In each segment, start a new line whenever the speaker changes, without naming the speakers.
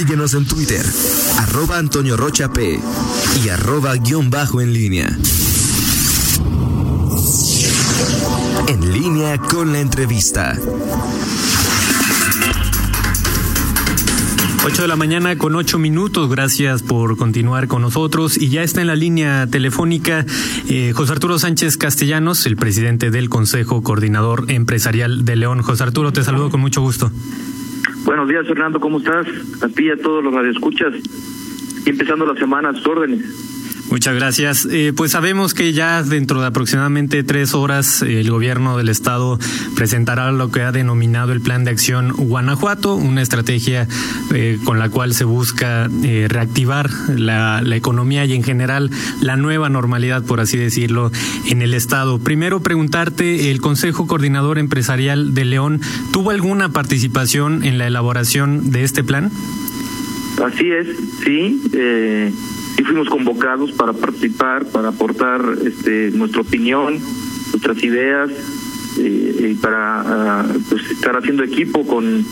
Síguenos en Twitter, arroba Antonio Rocha P y arroba guion bajo en línea. En línea con la entrevista.
8 de la mañana con 8 minutos. Gracias por continuar con nosotros. Y ya está en la línea telefónica eh, José Arturo Sánchez Castellanos, el presidente del Consejo Coordinador Empresarial de León. José Arturo, te saludo con mucho gusto.
Buenos días, Fernando. ¿Cómo estás? A ti y a todos los radioescuchas. Empezando la semana a tus órdenes.
Muchas gracias. Eh, pues sabemos que ya dentro de aproximadamente tres horas el gobierno del estado presentará lo que ha denominado el Plan de Acción Guanajuato, una estrategia eh, con la cual se busca eh, reactivar la, la, economía y en general la nueva normalidad, por así decirlo, en el estado. Primero preguntarte, ¿el Consejo Coordinador Empresarial de León tuvo alguna participación en la elaboración de este plan?
Así es, sí. Eh y fuimos convocados para participar, para aportar este, nuestra opinión, nuestras ideas eh, y para uh, pues, estar haciendo equipo con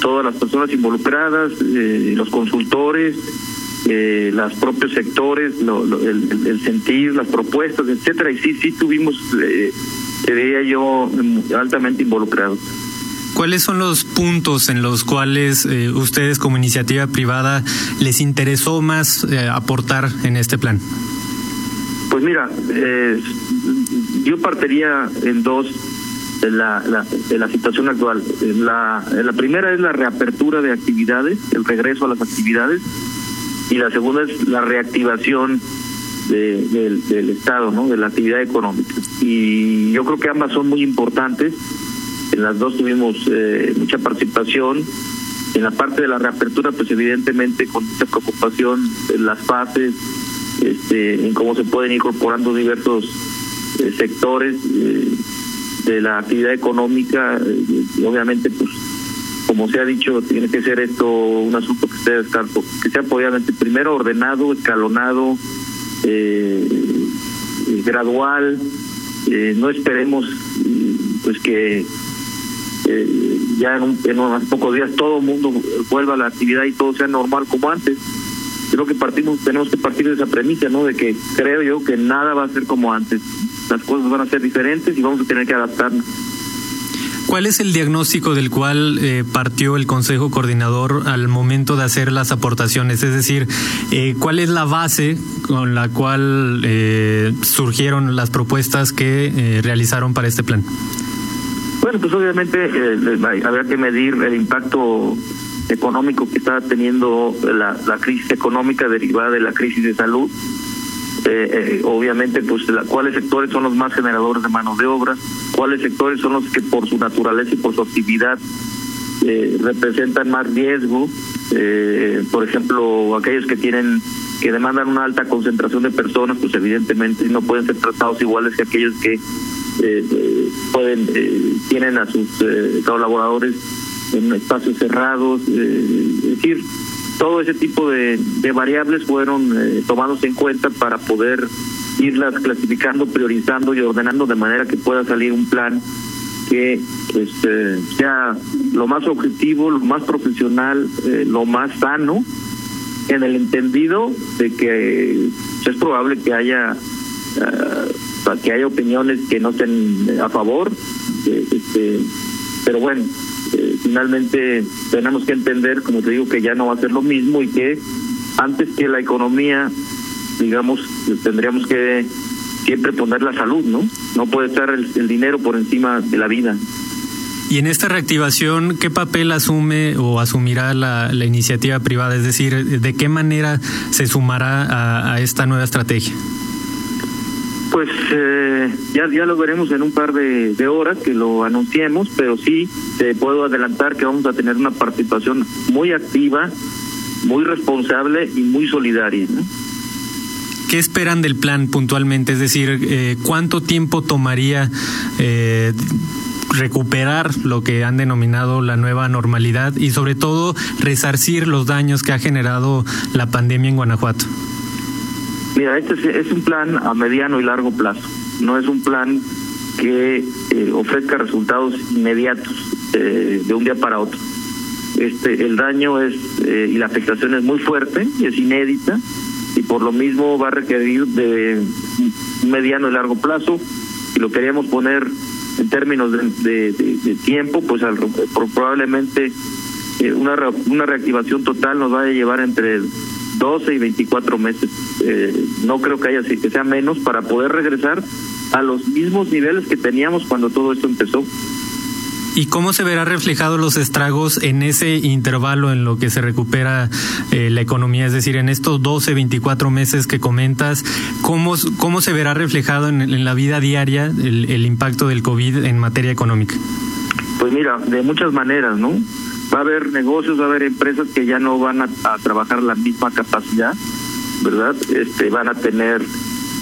todas las personas involucradas, eh, los consultores, eh, los propios sectores, lo, lo, el, el, sentir, las propuestas, etcétera. Y sí, sí tuvimos, eh, te veía yo altamente involucrados.
¿Cuáles son los puntos en los cuales eh, ustedes como iniciativa privada les interesó más eh, aportar en este plan?
Pues mira, eh, yo partiría en dos de la, la, de la situación actual. La, la primera es la reapertura de actividades, el regreso a las actividades, y la segunda es la reactivación de, del, del Estado, ¿no? de la actividad económica. Y yo creo que ambas son muy importantes en las dos tuvimos eh, mucha participación. En la parte de la reapertura, pues evidentemente con mucha preocupación en las fases, este, en cómo se pueden incorporando diversos eh, sectores eh, de la actividad económica. obviamente, pues como se ha dicho, tiene que ser esto un asunto que sea, que sea obviamente primero ordenado, escalonado, gradual. no esperemos pues que eh, ya en, un, en, unos pocos días todo el mundo vuelva a la actividad y todo sea normal como antes. Creo que partimos, tenemos que partir de esa premisa, ¿no? De que creo yo que nada va a ser como antes. Las cosas van a ser diferentes y vamos a tener que adaptarnos.
¿Cuál es el diagnóstico del cual eh, partió el Consejo Coordinador al momento de hacer las aportaciones? Es decir, eh, ¿cuál es la base con la cual eh, surgieron las propuestas que eh, realizaron para este plan?
Bueno, pues obviamente eh, habrá que medir el impacto económico que está teniendo la, la crisis económica derivada de la crisis de salud. Eh, eh, obviamente, pues la, cuáles sectores son los más generadores de mano de obra, cuáles sectores son los que por su naturaleza y por su actividad eh, representan más riesgo. Por ejemplo, aquellos que tienen que demandan una alta concentración de personas, pues evidentemente no pueden ser tratados iguales que aquellos que eh, pueden eh, tienen a sus eh, colaboradores en espacios cerrados, eh, es decir, todo ese tipo de, de variables fueron eh, tomados en cuenta para poder irlas clasificando, priorizando y ordenando de manera que pueda salir un plan que pues eh, sea lo más objetivo, lo más profesional, eh, lo más sano, en el entendido de que es probable que haya que haya opiniones que no estén a favor, eh, este, pero bueno, eh, finalmente tenemos que entender, como te digo, que ya no va a ser lo mismo y que antes que la economía, digamos, tendríamos que siempre poner la salud, ¿no? No puede estar el, el dinero por encima de la vida.
Y en esta reactivación, ¿qué papel asume o asumirá la, la iniciativa privada? Es decir, ¿de qué manera se sumará a, a esta nueva estrategia?
Pues eh, ya, ya lo veremos en un par de, de, horas que lo anunciemos, pero sí te puedo adelantar que vamos a tener una participación muy activa, muy responsable y muy solidaria.
¿Qué esperan del plan puntualmente? Es decir, eh, ¿cuánto tiempo tomaría eh, recuperar lo que han denominado la nueva normalidad y sobre todo resarcir los daños que ha generado la pandemia en Guanajuato?
Mira, este es, un plan a mediano y largo plazo, no es un plan que eh, ofrezca resultados inmediatos eh, de un día para otro. este el daño es eh, y la afectación es muy fuerte, es inédita y por lo mismo va a requerir de mediano y largo plazo. Si lo queríamos poner en términos de, de, tiempo, pues al, probablemente eh, una, una reactivación total nos va a llevar entre 12 y 24 meses. Eh, no creo que haya que sea menos para poder regresar a los mismos niveles que teníamos cuando todo esto empezó.
¿Y cómo se verá reflejado los estragos en ese intervalo en lo que se recupera eh, la economía? Es decir, en estos 12, 24 meses que comentas, ¿cómo, cómo se verá reflejado en, la vida diaria el, el, impacto del COVID en materia económica?
Pues mira, de muchas maneras, ¿no? Va a haber negocios, va a haber empresas que ya no van a, trabajar la misma capacidad, ¿verdad? Este, van a tener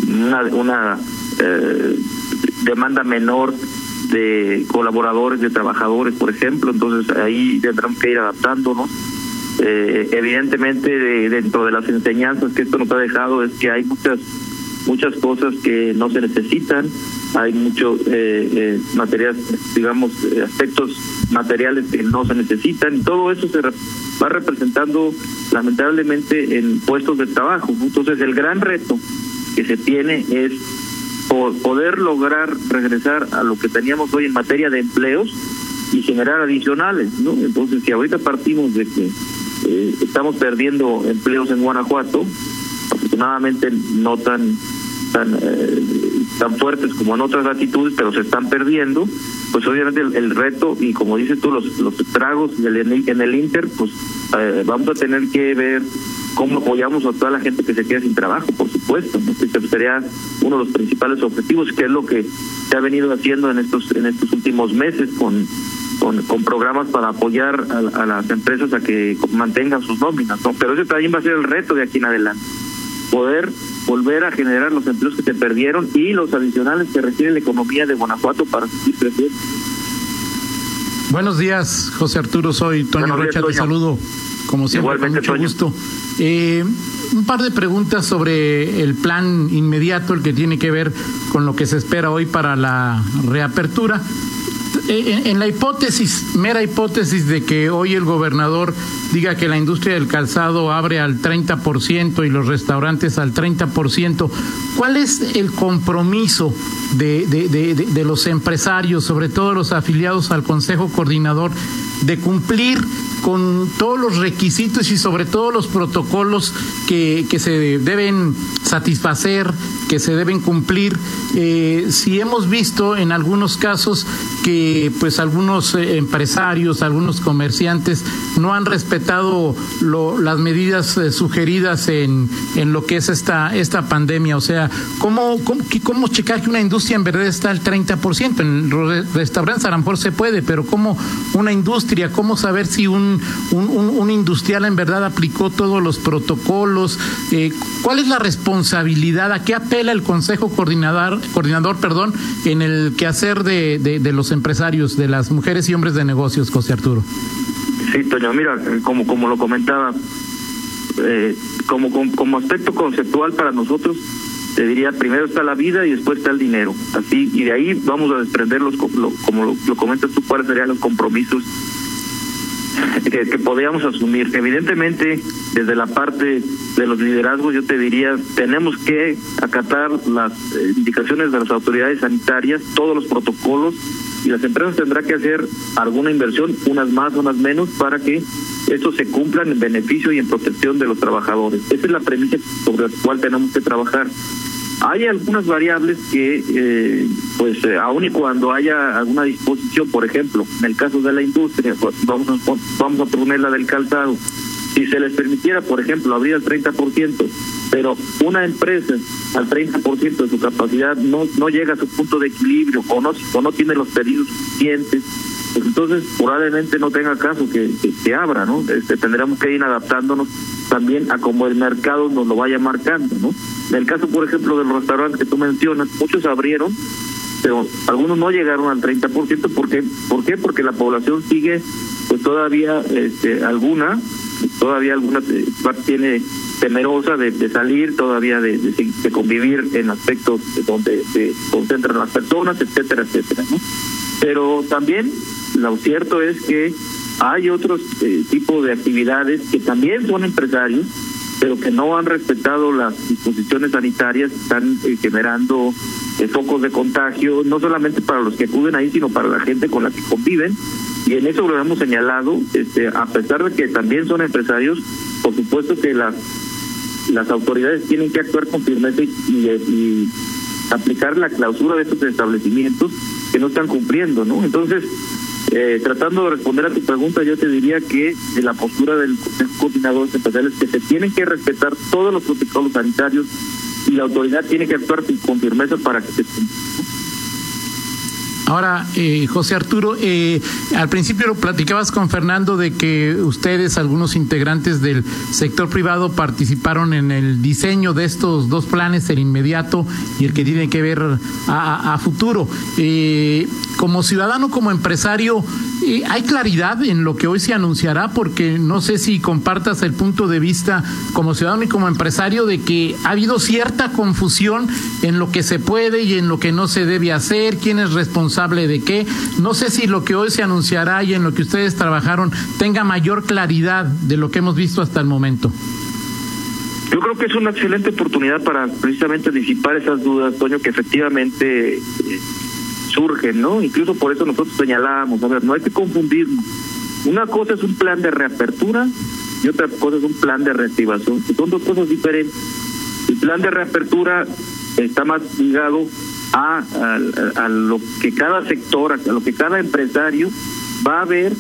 una, una eh, demanda menor de colaboradores, de trabajadores, por ejemplo, entonces ahí tendrán que ir adaptándonos. Eh, evidentemente, dentro de las enseñanzas que esto nos ha dejado es que hay muchas muchas cosas que no se necesitan, hay muchos eh, eh, materiales, digamos, eh, aspectos materiales que no se necesitan, y todo eso se va representando lamentablemente en puestos de trabajo. Entonces, el gran reto que se tiene es poder lograr regresar a lo que teníamos hoy en materia de empleos y generar adicionales, ¿no? Entonces, si ahorita partimos de que eh, estamos perdiendo empleos en Guanajuato, afortunadamente no tan tan eh, tan fuertes como en otras latitudes, pero se están perdiendo, pues obviamente el, reto y como dices tú los los estragos en el, en el Inter, pues eh, vamos a tener que ver cómo apoyamos a toda la gente que se queda sin trabajo, por supuesto. Este sería uno de los principales objetivos, que es lo que se ha venido haciendo en estos en estos últimos meses con con, con programas para apoyar a, las empresas a que mantengan sus nóminas, ¿no? Pero ese también va a ser el reto de aquí en adelante. Poder volver a generar los empleos que se perdieron y los adicionales que requiere la economía de Guanajuato para seguir creciendo.
Buenos días, José Arturo. Soy Toño Rocha. Te saludo, como siempre, con mucho gusto. Eh, un par de preguntas sobre el plan inmediato, el que tiene que ver con lo que se espera hoy para la reapertura. Eh, en, la hipótesis, mera hipótesis de que hoy el gobernador diga que la industria del calzado abre al 30% y los restaurantes al 30%, ¿cuál es el compromiso de, de los empresarios, sobre todo los afiliados al Consejo Coordinador, de cumplir con todos los requisitos y sobre todo los protocolos que, que se deben satisfacer, que se deben cumplir. Eh, si hemos visto en algunos casos que pues algunos eh, empresarios, algunos comerciantes no han respetado las medidas eh, sugeridas en, en lo que es esta, esta pandemia. O sea, ¿cómo, cómo, cómo checar que una industria en verdad está al 30%? En restaurantes a se puede, pero ¿cómo una industria, cómo saber si un, un, un, industrial en verdad aplicó todos los protocolos? Eh, ¿Cuál es la responsabilidad? ¿A qué apela el Consejo Coordinador, coordinador perdón, en el quehacer de, de, de los empresarios, de las mujeres y hombres de negocios, José Arturo?
Sí, Toño, mira, como, como lo comentaba, eh, como, como, aspecto conceptual para nosotros, te diría, primero está la vida y después está el dinero. Así, y de ahí vamos a desprender, los, como lo, lo comentas tú, cuáles serían los compromisos que, que podíamos asumir. Evidentemente, desde la parte de los liderazgos, yo te diría, tenemos que acatar las eh, indicaciones de las autoridades sanitarias, todos los protocolos, y las empresas tendrán que hacer alguna inversión, unas más, unas menos, para que esto se cumpla en beneficio y en protección de los trabajadores. Esa es la premisa sobre la cual tenemos que trabajar. Hay algunas variables que, eh, pues, eh, aun y cuando haya alguna disposición, por ejemplo, en el caso de la industria, pues, vamos a, vamos a poner la del calzado, si se les permitiera, por ejemplo, abrir el 30%, pero una empresa al 30% de su capacidad no no llega a su punto de equilibrio o no, o no tiene los pedidos suficientes, pues entonces probablemente no tenga caso que, que, abra, ¿no? Este, tendremos que ir adaptándonos también a como el mercado nos lo vaya marcando, ¿no? En el caso, por ejemplo, de los restaurantes que tú mencionas, muchos abrieron, pero algunos no llegaron al 30%, ¿por qué? ¿Por qué? Porque la población sigue, pues todavía, este, alguna, todavía alguna eh, tiene temerosa de, salir, todavía de, de, convivir en aspectos donde se concentran las personas, etcétera, etcétera, ¿no? Pero también lo cierto es que hay otros eh, tipos de actividades que también son empresarios, pero que no han respetado las disposiciones sanitarias, están eh, generando eh, focos de contagio, no solamente para los que acuden ahí, sino para la gente con la que conviven. Y en eso lo hemos señalado, este, a pesar de que también son empresarios, por supuesto que las las autoridades tienen que actuar con firmeza y, y, aplicar la clausura de estos establecimientos que no están cumpliendo, ¿no? Entonces, eh, tratando de responder a tu pregunta, yo te diría que de la postura del Coordinador Estatal es que se tienen que respetar todos los protocolos sanitarios y la autoridad tiene que actuar con firmeza para que se
Ahora, eh, José Arturo, eh, al principio lo platicabas con Fernando de que ustedes, algunos integrantes del sector privado, participaron en el diseño de estos dos planes, el inmediato y el que tiene que ver a, futuro. Eh, como ciudadano, como empresario, ¿hay claridad en lo que hoy se anunciará? Porque no sé si compartas el punto de vista como ciudadano y como empresario de que ha habido cierta confusión en lo que se puede y en lo que no se debe hacer, quién es responsable de qué. No sé si lo que hoy se anunciará y en lo que ustedes trabajaron tenga mayor claridad de lo que hemos visto hasta el momento.
Yo creo que es una excelente oportunidad para precisamente disipar esas dudas, Toño, que efectivamente eh, surgen, ¿no? Incluso por eso nosotros señalábamos, a ver, no hay que confundirnos. Una cosa es un plan de reapertura y otra cosa es un plan de reactivación. Son dos cosas diferentes. El plan de reapertura está más ligado a, a, lo que cada sector, a lo que cada empresario va a ver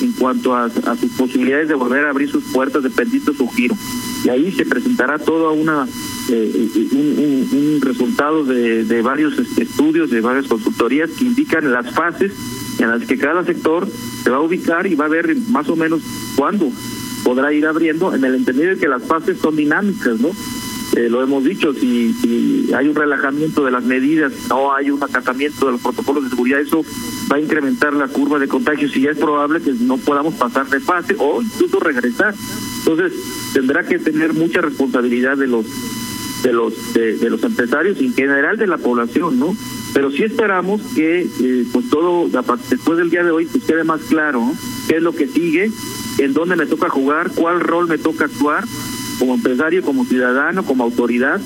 en cuanto a, sus posibilidades de volver a abrir sus puertas dependiendo de su giro. Y ahí se presentará toda una eh, un, un, resultado de, de varios estudios, de varias consultorías que indican las fases en las que cada sector se va a ubicar y va a ver más o menos cuándo podrá ir abriendo, en el entendido de que las fases son dinámicas, ¿no? Eh, lo hemos dicho, si, si hay un relajamiento de las medidas, no hay un acatamiento de los protocolos de seguridad, eso va a incrementar la curva de contagios y es probable que no podamos pasar de fase o incluso regresar. Entonces, tendrá que tener mucha responsabilidad de los de los de, los empresarios y en general de la población, ¿no? Pero sí esperamos que eh, pues todo después del día de hoy pues quede más claro qué es lo que sigue, en dónde me toca jugar, cuál rol me toca actuar como empresario, como ciudadano, como autoridad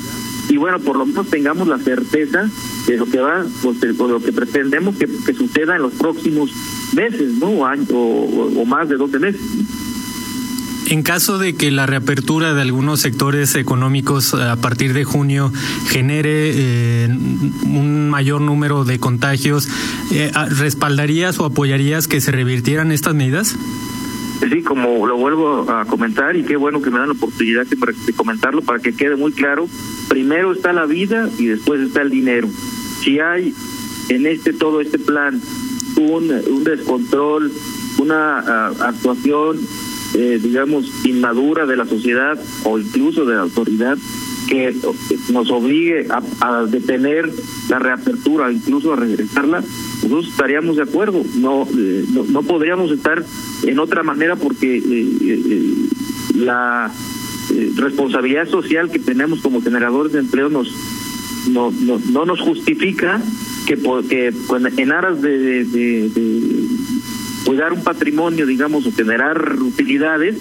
y bueno, por lo menos tengamos la certeza de lo que va, pues, de lo que pretendemos que, suceda en los próximos meses, ¿no? O, o, o más de 12 meses.
En caso de que la reapertura de algunos sectores económicos a partir de junio genere eh, un mayor número de contagios, eh, ¿respaldarías o apoyarías que se revirtieran estas medidas?
Sí, como lo vuelvo a comentar y qué bueno que me dan la oportunidad de comentarlo para que quede muy claro, primero está la vida y después está el dinero. Si hay en este todo este plan un, un descontrol, una ah, actuación eh, digamos, inmadura de la sociedad o incluso de la autoridad que nos obligue a, detener la reapertura, incluso a regresarla, nosotros estaríamos de acuerdo. No, eh, no, podríamos estar en otra manera porque eh, la responsabilidad social que tenemos como generadores de empleo nos no, no, no nos justifica que, porque en aras de, de cuidar un patrimonio, digamos, o generar utilidades,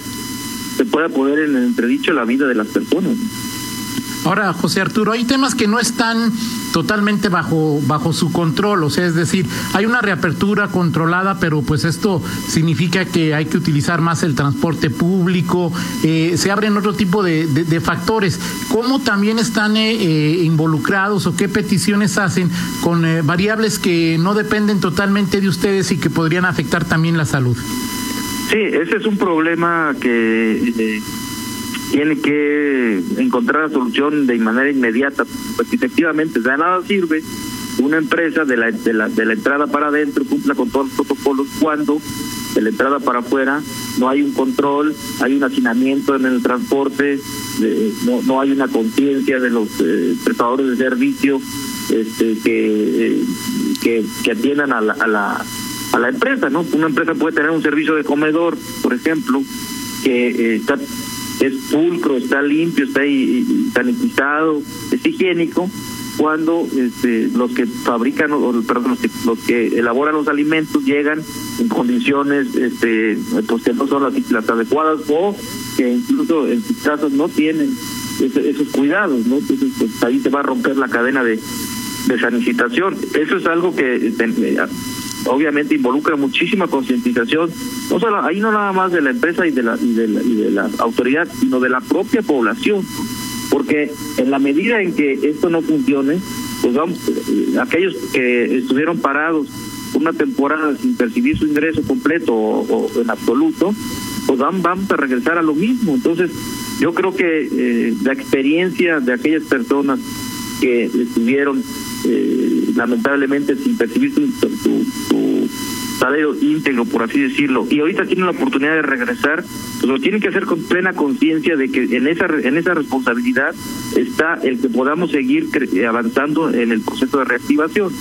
se pueda poner en entredicho la vida de las personas.
Ahora, José Arturo, hay temas que no están totalmente bajo, bajo su control, o sea, es decir, hay una reapertura controlada, pero pues esto significa que hay que utilizar más el transporte público, eh, se abren otro tipo de, factores. ¿Cómo también están eh, eh, involucrados o qué peticiones hacen con variables que no dependen totalmente de ustedes y que podrían afectar también la salud?
Sí, ese es un problema que tiene que encontrar la solución de manera inmediata, porque efectivamente de nada sirve una empresa de la, de la, de la entrada para adentro cumpla con todos los protocolos cuando de la entrada para afuera no hay un control, hay un hacinamiento en el transporte, no, no hay una conciencia de los eh, prestadores de servicio este, que, eh, que, que atiendan a la, a la a la empresa, ¿no? Una empresa puede tener un servicio de comedor, por ejemplo, que eh, está es pulcro, está limpio, está sanitizado, es higiénico, cuando este, los que fabrican o perdón los que, los que elaboran los alimentos llegan en condiciones este pues que no son las, las adecuadas o que incluso en sus casos no tienen esos cuidados no entonces pues ahí se va a romper la cadena de de sanitación eso es algo que este, obviamente involucra muchísima concientización, no solo ahí no nada más de la empresa y de la y de la, y de la autoridad, sino de la propia población, porque en la medida en que esto no funcione, pues vamos, eh, aquellos que estuvieron parados una temporada sin percibir su ingreso completo o, en absoluto, pues vamos, vamos a regresar a lo mismo. Entonces, yo creo que eh, la experiencia de aquellas personas que estuvieron eh, lamentablemente sin percibir su, su, salario íntegro, por así decirlo, y ahorita tienen la oportunidad de regresar, pues lo tienen que hacer con plena conciencia de que en esa en esa responsabilidad está el que podamos seguir avanzando en el proceso de reactivación.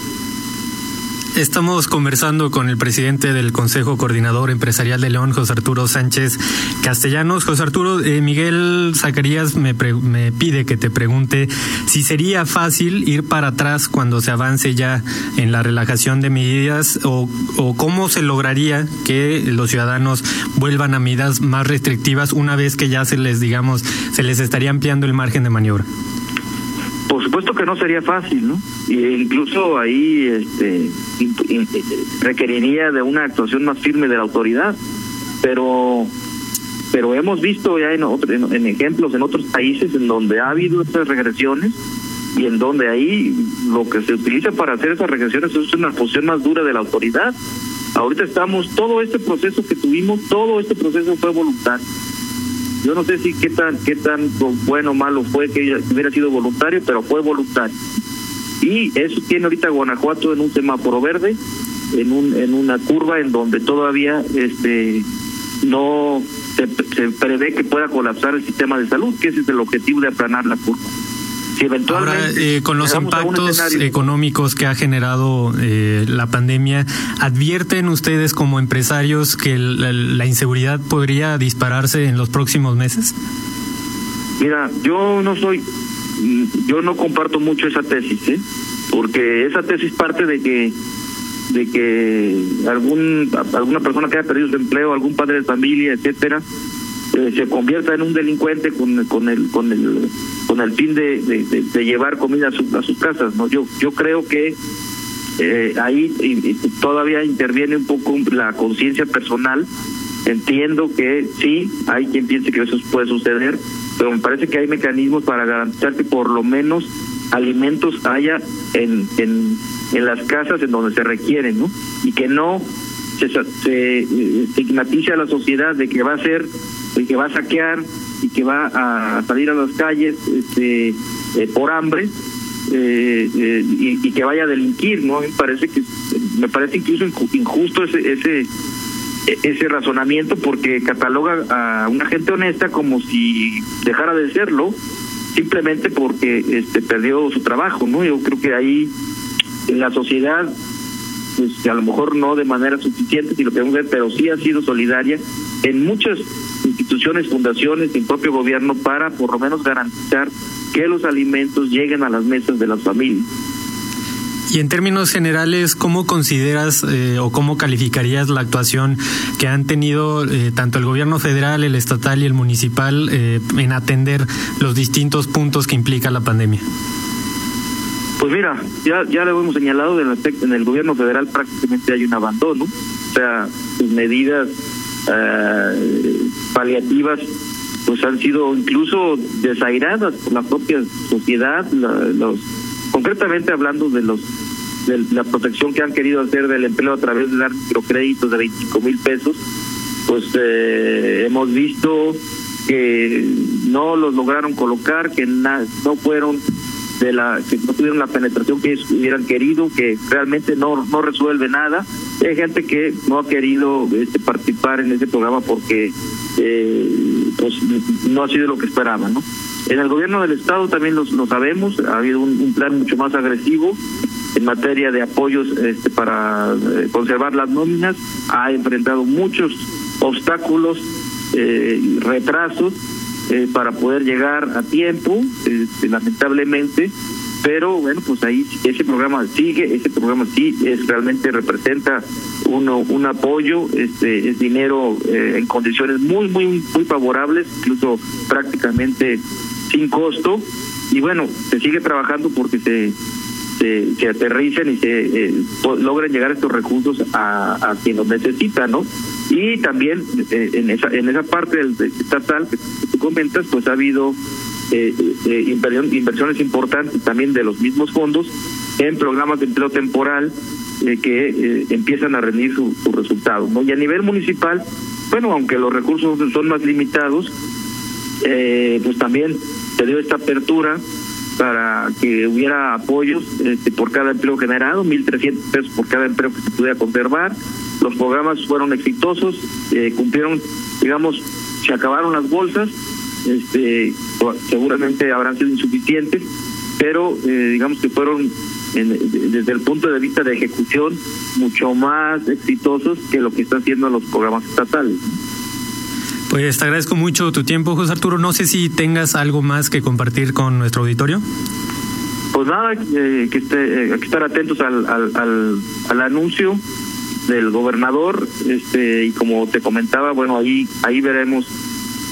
Estamos conversando con el presidente del Consejo Coordinador Empresarial de León, José Arturo Sánchez Castellanos. José Arturo, eh, Miguel Zacarías me, me pide que te pregunte si sería fácil ir para atrás cuando se avance ya en la relajación de medidas o, o cómo se lograría que los ciudadanos vuelvan a medidas más restrictivas una vez que ya se les, digamos, se les estaría ampliando el margen de maniobra.
Por supuesto que no sería fácil, ¿no? Y incluso ahí este, requeriría de una actuación más firme de la autoridad, pero pero hemos visto ya en, en, ejemplos en otros países en donde ha habido estas regresiones y en donde ahí lo que se utiliza para hacer esas regresiones es una posición más dura de la autoridad. Ahorita estamos, todo este proceso que tuvimos, todo este proceso fue voluntario yo no sé si qué tan qué tan bueno o malo fue que hubiera sido voluntario, pero fue voluntario. Y eso tiene ahorita Guanajuato en un semáforo verde, en un en una curva en donde todavía este no se, se prevé que pueda colapsar el sistema de salud, que ese es el objetivo de aplanar la curva.
Ahora, eh, con los impactos económicos que ha generado eh, la pandemia, ¿advierten ustedes como empresarios que la, inseguridad podría dispararse en los próximos meses?
Mira, yo no soy, yo no comparto mucho esa tesis, ¿eh? porque esa tesis parte de que de que algún alguna persona que haya perdido su empleo, algún padre de familia, etcétera, eh, se convierta en un delincuente con, con el con el con el fin de, llevar comida a, sus casas no yo yo creo que eh, ahí todavía interviene un poco la conciencia personal. Entiendo que sí hay quien piense que eso puede suceder pero me parece que hay mecanismos para garantizar que por lo menos alimentos haya en en, en las casas en donde se requieren no y que no se, se estigmatice a la sociedad de que va a ser el que va a saquear y que va a salir a las calles este, eh, por hambre eh, eh, y, que vaya a delinquir, ¿no? Me parece que me parece incluso injusto ese ese ese razonamiento porque cataloga a una gente honesta como si dejara de serlo simplemente porque este perdió su trabajo, ¿no? Yo creo que ahí en la sociedad pues a lo mejor no de manera suficiente si lo queremos ver, pero sí ha sido solidaria en muchas instituciones, fundaciones y el propio gobierno para por lo menos garantizar que los alimentos lleguen a las mesas de las familias.
Y en términos generales, ¿cómo consideras eh, o cómo calificarías la actuación que han tenido eh, tanto el gobierno federal, el estatal y el municipal eh, en atender los distintos puntos que implica la pandemia?
Pues mira, ya, ya lo hemos señalado, en el, en el gobierno federal prácticamente hay un abandono, o sea, sus medidas eh, paliativas pues han sido incluso desairadas por la propia sociedad, los concretamente hablando de los de la protección que han querido hacer del empleo a través de dar microcréditos de 25 mil pesos, pues eh, hemos visto que no los lograron colocar, que no fueron de la que no tuvieron la penetración que ellos hubieran querido, que realmente no no resuelve nada. Hay gente que no ha querido este, participar en ese programa porque eh, pues no ha sido lo que esperaban, ¿no? En el gobierno del estado también lo, sabemos, ha habido un, plan mucho más agresivo en materia de apoyos este, para eh, conservar las nóminas, ha enfrentado muchos obstáculos, eh, retrasos eh, para poder llegar a tiempo, este, lamentablemente, pero bueno, pues ahí ese programa sigue, ese programa sí es realmente representa uno un apoyo, este es dinero eh, en condiciones muy muy muy favorables, incluso prácticamente sin costo y bueno, se sigue trabajando porque se se, aterricen y se eh, logren llegar estos recursos a, a quien los necesita, ¿no? Y también eh, en esa en esa parte estatal que tú comentas, pues ha habido eh, eh, inversiones importantes también de los mismos fondos en programas de empleo temporal eh, que empiezan a rendir su, su resultado. ¿no? Y a nivel municipal, bueno, aunque los recursos son más limitados, pues también se dio esta apertura para que hubiera apoyos este, por cada empleo generado, 1.300 pesos por cada empleo que se pudiera conservar. Los programas fueron exitosos, eh, cumplieron, digamos, se acabaron las bolsas, este, seguramente habrán sido insuficientes, pero eh, digamos que fueron en, desde el punto de vista de ejecución mucho más exitosos que lo que están haciendo los programas estatales.
Pues te agradezco mucho tu tiempo, José Arturo. No sé si tengas algo más que compartir con nuestro auditorio.
Pues nada, eh, que, esté, eh, que estar atentos al, al, al, anuncio del gobernador, este y como te comentaba, bueno ahí ahí veremos,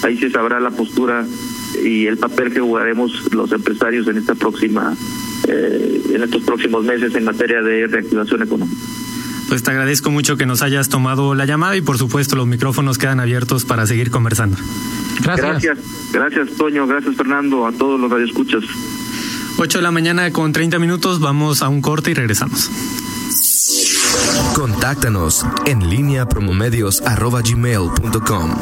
ahí se sabrá la postura y el papel que jugaremos los empresarios en esta próxima, eh, en estos próximos meses en materia de reactivación económica.
Pues te agradezco mucho que nos hayas tomado la llamada y por supuesto los micrófonos quedan abiertos para seguir conversando.
Gracias. Gracias, gracias Toño, gracias Fernando, a todos los radioescuchas.
8 de la mañana con 30 minutos, vamos a un corte y regresamos.
Contáctanos en línea promomedios arroba gmail.com.